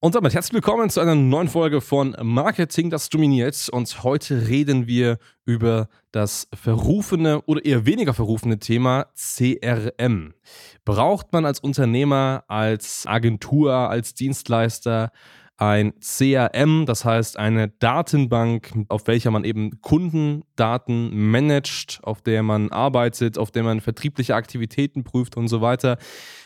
Und damit herzlich willkommen zu einer neuen Folge von Marketing, das dominiert. Und heute reden wir über das verrufene oder eher weniger verrufene Thema CRM. Braucht man als Unternehmer, als Agentur, als Dienstleister ein CRM, das heißt eine Datenbank, auf welcher man eben Kundendaten managt, auf der man arbeitet, auf der man vertriebliche Aktivitäten prüft und so weiter.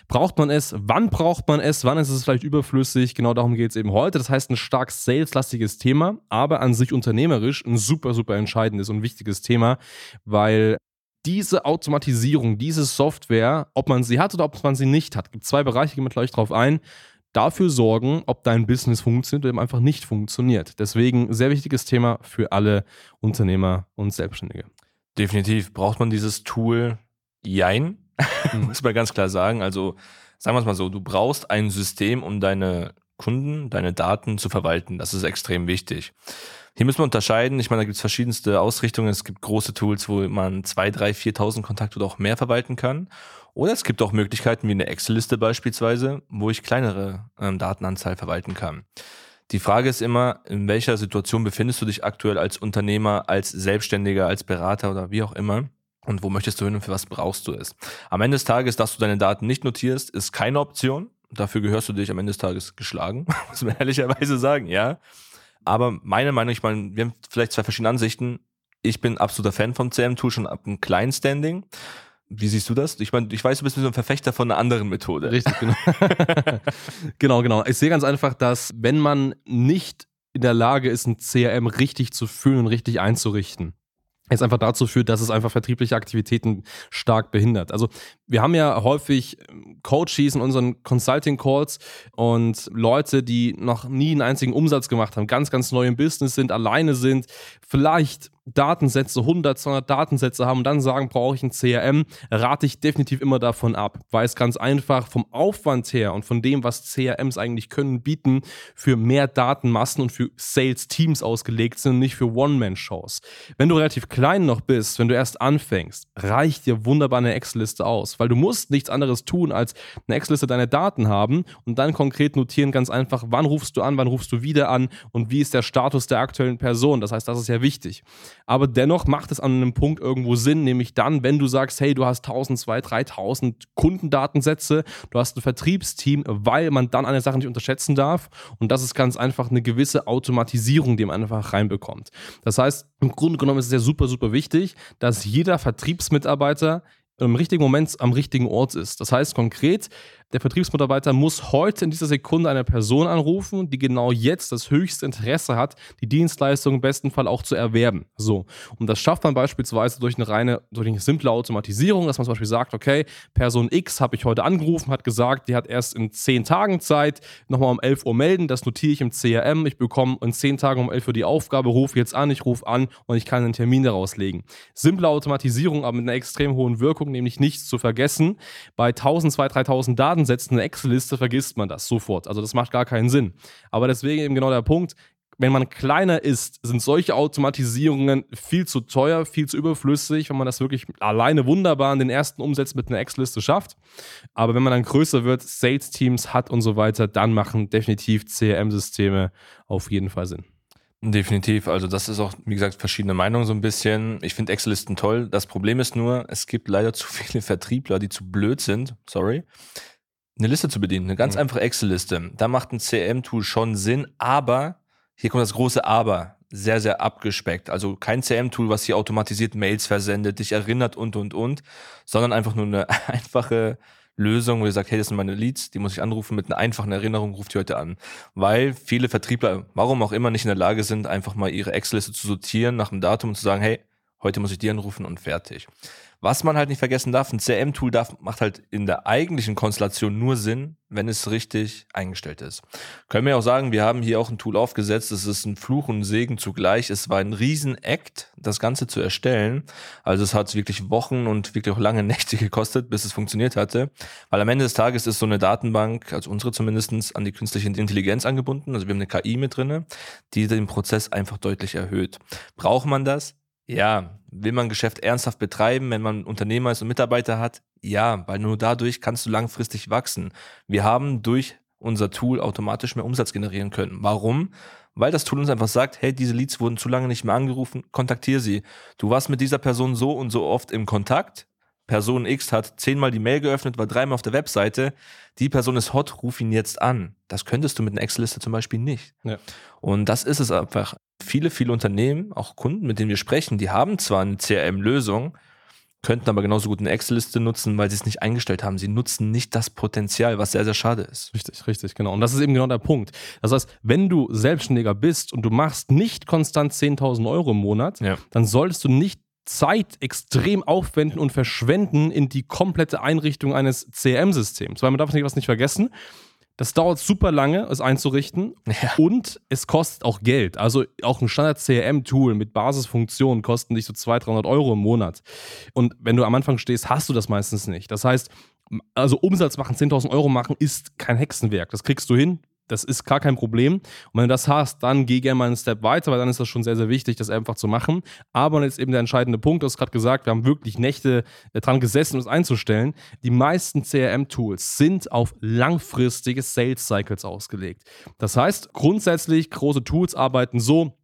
Braucht man es? Wann braucht man es? Wann ist es vielleicht überflüssig? Genau darum geht es eben heute. Das heißt, ein stark saleslastiges Thema, aber an sich unternehmerisch ein super, super entscheidendes und wichtiges Thema, weil diese Automatisierung, diese Software, ob man sie hat oder ob man sie nicht hat, gibt zwei Bereiche, gehen wir gleich drauf ein dafür sorgen, ob dein Business funktioniert oder eben einfach nicht funktioniert. Deswegen sehr wichtiges Thema für alle Unternehmer und Selbstständige. Definitiv braucht man dieses Tool. Jein, mhm. muss man ganz klar sagen. Also sagen wir es mal so, du brauchst ein System, um deine Kunden, deine Daten zu verwalten. Das ist extrem wichtig. Hier müssen wir unterscheiden. Ich meine, da gibt es verschiedenste Ausrichtungen. Es gibt große Tools, wo man 2, 3, 4.000 Kontakte oder auch mehr verwalten kann. Oder es gibt auch Möglichkeiten wie eine Excel-Liste beispielsweise, wo ich kleinere ähm, Datenanzahl verwalten kann. Die Frage ist immer, in welcher Situation befindest du dich aktuell als Unternehmer, als Selbstständiger, als Berater oder wie auch immer? Und wo möchtest du hin und für was brauchst du es? Am Ende des Tages, dass du deine Daten nicht notierst, ist keine Option. Dafür gehörst du dich am Ende des Tages geschlagen, muss man ehrlicherweise sagen, ja. Aber meine Meinung, ich meine, wir haben vielleicht zwei verschiedene Ansichten. Ich bin absoluter Fan vom CM-Tool schon ab einem kleinen Standing. Wie siehst du das? Ich meine, ich weiß, du bist so ein Verfechter von einer anderen Methode. Richtig, genau. genau, genau. Ich sehe ganz einfach, dass wenn man nicht in der Lage ist, ein CRM richtig zu fühlen und richtig einzurichten, es einfach dazu führt, dass es einfach vertriebliche Aktivitäten stark behindert. Also wir haben ja häufig Coaches in unseren Consulting Calls und Leute, die noch nie einen einzigen Umsatz gemacht haben, ganz, ganz neu im Business sind, alleine sind, vielleicht Datensätze, 100, 200 Datensätze haben und dann sagen, brauche ich ein CRM, rate ich definitiv immer davon ab, weil es ganz einfach vom Aufwand her und von dem, was CRMs eigentlich können, bieten, für mehr Datenmassen und für Sales-Teams ausgelegt sind und nicht für One-Man-Shows. Wenn du relativ klein noch bist, wenn du erst anfängst, reicht dir wunderbar eine Excel-Liste aus, weil du musst nichts anderes tun, als eine Excel-Liste deine Daten haben und dann konkret notieren, ganz einfach, wann rufst du an, wann rufst du wieder an und wie ist der Status der aktuellen Person. Das heißt, das ist ja wichtig. Aber dennoch macht es an einem Punkt irgendwo Sinn, nämlich dann, wenn du sagst, hey, du hast 1000, 2000, 3000 Kundendatensätze, du hast ein Vertriebsteam, weil man dann eine Sache nicht unterschätzen darf. Und das ist ganz einfach eine gewisse Automatisierung, die man einfach reinbekommt. Das heißt, im Grunde genommen ist es ja super, super wichtig, dass jeder Vertriebsmitarbeiter im richtigen Moment am richtigen Ort ist. Das heißt konkret, der Vertriebsmitarbeiter muss heute in dieser Sekunde eine Person anrufen, die genau jetzt das höchste Interesse hat, die Dienstleistung im besten Fall auch zu erwerben. So. Und das schafft man beispielsweise durch eine reine, durch eine simple Automatisierung, dass man zum Beispiel sagt, okay, Person X habe ich heute angerufen, hat gesagt, die hat erst in zehn Tagen Zeit, nochmal um 11 Uhr melden, das notiere ich im CRM, ich bekomme in zehn Tagen um 11 Uhr die Aufgabe, rufe jetzt an, ich rufe an und ich kann einen Termin daraus legen. Simple Automatisierung, aber mit einer extrem hohen Wirkung, nämlich nichts zu vergessen. Bei 1000, 2000, 3000 Daten setzt eine Excel-Liste, vergisst man das sofort. Also das macht gar keinen Sinn. Aber deswegen eben genau der Punkt, wenn man kleiner ist, sind solche Automatisierungen viel zu teuer, viel zu überflüssig, wenn man das wirklich alleine wunderbar in den ersten Umsätzen mit einer Excel-Liste schafft. Aber wenn man dann größer wird, Sales-Teams hat und so weiter, dann machen definitiv CRM-Systeme auf jeden Fall Sinn. Definitiv. Also das ist auch, wie gesagt, verschiedene Meinungen so ein bisschen. Ich finde Excel-Listen toll. Das Problem ist nur, es gibt leider zu viele Vertriebler, die zu blöd sind, sorry, eine Liste zu bedienen. Eine ganz mhm. einfache Excel-Liste. Da macht ein CRM-Tool schon Sinn, aber hier kommt das große Aber. Sehr, sehr abgespeckt. Also kein CRM-Tool, was hier automatisiert Mails versendet, dich erinnert und, und, und, sondern einfach nur eine einfache Lösung, wo ihr sagt, hey, das sind meine Leads, die muss ich anrufen mit einer einfachen Erinnerung, ruft die heute an. Weil viele Vertriebler, warum auch immer, nicht in der Lage sind, einfach mal ihre Excel-Liste zu sortieren nach dem Datum und zu sagen, hey, Heute muss ich die anrufen und fertig. Was man halt nicht vergessen darf, ein CRM-Tool macht halt in der eigentlichen Konstellation nur Sinn, wenn es richtig eingestellt ist. Können wir auch sagen, wir haben hier auch ein Tool aufgesetzt, das ist ein Fluch und ein Segen zugleich. Es war ein Riesen-Act, das Ganze zu erstellen. Also es hat wirklich Wochen und wirklich auch lange Nächte gekostet, bis es funktioniert hatte. Weil am Ende des Tages ist so eine Datenbank, also unsere zumindestens an die künstliche Intelligenz angebunden. Also wir haben eine KI mit drinne, die den Prozess einfach deutlich erhöht. Braucht man das? Ja, will man Geschäft ernsthaft betreiben, wenn man Unternehmer ist und Mitarbeiter hat? Ja, weil nur dadurch kannst du langfristig wachsen. Wir haben durch unser Tool automatisch mehr Umsatz generieren können. Warum? Weil das Tool uns einfach sagt, hey, diese Leads wurden zu lange nicht mehr angerufen, kontaktiere sie. Du warst mit dieser Person so und so oft im Kontakt. Person X hat zehnmal die Mail geöffnet, war dreimal auf der Webseite. Die Person ist hot, ruf ihn jetzt an. Das könntest du mit einer Excel-Liste zum Beispiel nicht. Ja. Und das ist es einfach viele, viele Unternehmen, auch Kunden, mit denen wir sprechen, die haben zwar eine CRM-Lösung, könnten aber genauso gut eine Excel-Liste nutzen, weil sie es nicht eingestellt haben. Sie nutzen nicht das Potenzial, was sehr, sehr schade ist. Richtig, richtig, genau. Und das ist eben genau der Punkt. Das heißt, wenn du Selbstständiger bist und du machst nicht konstant 10.000 Euro im Monat, ja. dann solltest du nicht Zeit extrem aufwenden und verschwenden in die komplette Einrichtung eines CRM-Systems. Weil man darf nicht was nicht vergessen. Das dauert super lange, es einzurichten. Ja. Und es kostet auch Geld. Also auch ein Standard-CRM-Tool mit Basisfunktionen kosten dich so 200, 300 Euro im Monat. Und wenn du am Anfang stehst, hast du das meistens nicht. Das heißt, also Umsatz machen, 10.000 Euro machen, ist kein Hexenwerk. Das kriegst du hin. Das ist gar kein Problem. Und wenn du das hast, dann geh gerne mal einen Step weiter, weil dann ist das schon sehr, sehr wichtig, das einfach zu machen. Aber jetzt eben der entscheidende Punkt, du hast gerade gesagt, wir haben wirklich Nächte äh, dran gesessen, um es einzustellen. Die meisten CRM-Tools sind auf langfristige Sales-Cycles ausgelegt. Das heißt, grundsätzlich, große Tools arbeiten so,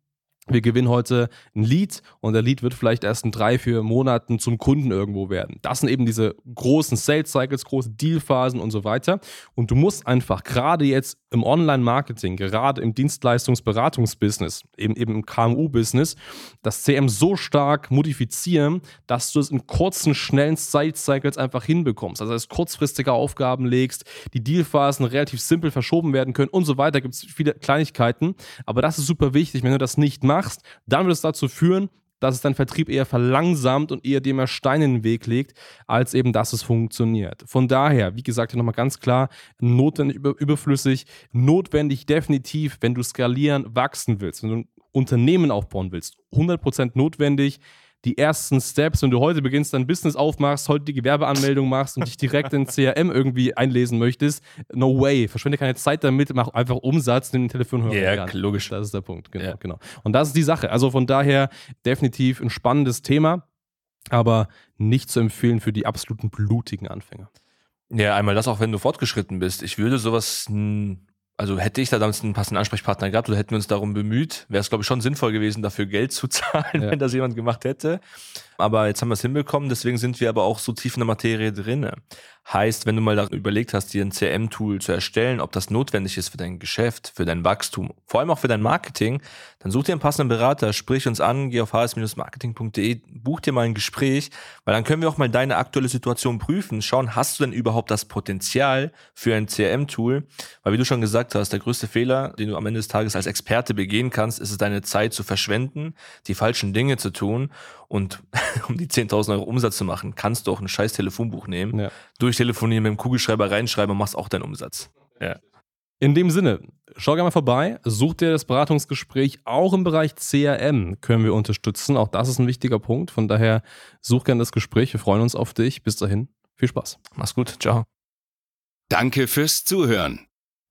wir gewinnen heute ein Lead und der Lead wird vielleicht erst in drei, vier Monaten zum Kunden irgendwo werden. Das sind eben diese großen Sales Cycles, große Dealphasen und so weiter. Und du musst einfach gerade jetzt im Online-Marketing, gerade im Dienstleistungsberatungsbusiness, eben, eben im KMU-Business, das CM so stark modifizieren, dass du es in kurzen, schnellen Sales Cycles einfach hinbekommst. Also, dass kurzfristige Aufgaben legst, die Dealphasen relativ simpel verschoben werden können und so weiter. Gibt es viele Kleinigkeiten. Aber das ist super wichtig. Wenn du das nicht machst, machst, dann wird es dazu führen, dass es dein Vertrieb eher verlangsamt und eher dem Steine in den Weg legt, als eben, dass es funktioniert. Von daher, wie gesagt, hier nochmal ganz klar, notwendig überflüssig, notwendig definitiv, wenn du skalieren, wachsen willst, wenn du ein Unternehmen aufbauen willst, 100% notwendig, die ersten Steps, wenn du heute beginnst, dein Business aufmachst, heute die Gewerbeanmeldung machst und dich direkt in CRM irgendwie einlesen möchtest, no way. Verschwende keine Zeit damit, mach einfach Umsatz, nimm den Telefonhörer. Ja, logisch. Das ist der Punkt. Genau, ja. genau. Und das ist die Sache. Also von daher definitiv ein spannendes Thema, aber nicht zu empfehlen für die absoluten blutigen Anfänger. Ja, einmal das auch, wenn du fortgeschritten bist. Ich würde sowas also hätte ich da damals einen passenden Ansprechpartner gehabt oder hätten wir uns darum bemüht, wäre es, glaube ich, schon sinnvoll gewesen, dafür Geld zu zahlen, ja. wenn das jemand gemacht hätte. Aber jetzt haben wir es hinbekommen, deswegen sind wir aber auch so tief in der Materie drinne. Heißt, wenn du mal überlegt hast, dir ein CRM-Tool zu erstellen, ob das notwendig ist für dein Geschäft, für dein Wachstum, vor allem auch für dein Marketing, dann such dir einen passenden Berater, sprich uns an, geh auf hs-marketing.de, buch dir mal ein Gespräch, weil dann können wir auch mal deine aktuelle Situation prüfen, schauen, hast du denn überhaupt das Potenzial für ein CRM-Tool? Weil wie du schon gesagt hast, der größte Fehler, den du am Ende des Tages als Experte begehen kannst, ist es deine Zeit zu verschwenden, die falschen Dinge zu tun und um die 10.000 Euro Umsatz zu machen, kannst du auch ein scheiß Telefonbuch nehmen, ja. durchtelefonieren, mit dem Kugelschreiber reinschreiben und machst auch deinen Umsatz. Ja. In dem Sinne, schau gerne mal vorbei, such dir das Beratungsgespräch. Auch im Bereich CRM können wir unterstützen. Auch das ist ein wichtiger Punkt. Von daher such gerne das Gespräch. Wir freuen uns auf dich. Bis dahin, viel Spaß. Mach's gut. Ciao. Danke fürs Zuhören.